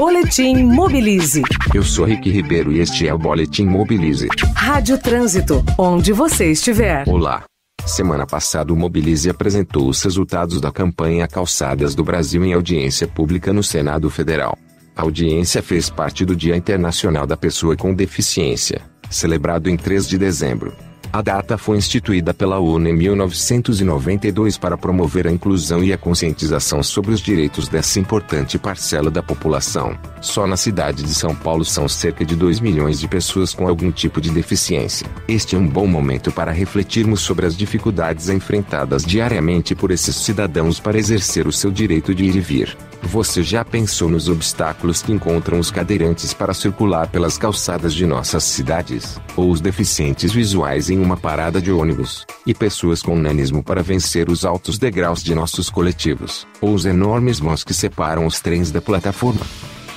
Boletim Mobilize. Eu sou Rick Ribeiro e este é o Boletim Mobilize. Rádio Trânsito, onde você estiver. Olá. Semana passada o Mobilize apresentou os resultados da campanha Calçadas do Brasil em audiência pública no Senado Federal. A audiência fez parte do Dia Internacional da Pessoa com Deficiência, celebrado em 3 de dezembro. A data foi instituída pela ONU em 1992 para promover a inclusão e a conscientização sobre os direitos dessa importante parcela da população. Só na cidade de São Paulo são cerca de 2 milhões de pessoas com algum tipo de deficiência. Este é um bom momento para refletirmos sobre as dificuldades enfrentadas diariamente por esses cidadãos para exercer o seu direito de ir e vir. Você já pensou nos obstáculos que encontram os cadeirantes para circular pelas calçadas de nossas cidades? Ou os deficientes visuais em uma parada de ônibus? E pessoas com nanismo para vencer os altos degraus de nossos coletivos? Ou os enormes vãos que separam os trens da plataforma?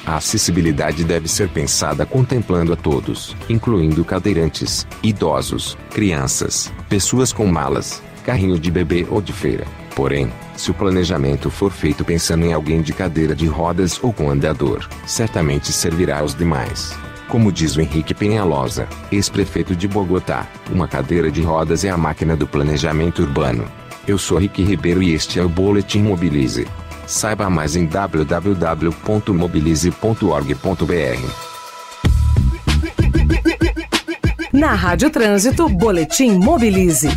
A acessibilidade deve ser pensada contemplando a todos, incluindo cadeirantes, idosos, crianças, pessoas com malas, carrinho de bebê ou de feira. Porém, se o planejamento for feito pensando em alguém de cadeira de rodas ou com andador, certamente servirá aos demais. Como diz o Henrique Penhalosa, ex-prefeito de Bogotá, uma cadeira de rodas é a máquina do planejamento urbano. Eu sou Rick Ribeiro e este é o Boletim Mobilize. Saiba mais em www.mobilize.org.br. Na Rádio Trânsito, Boletim Mobilize.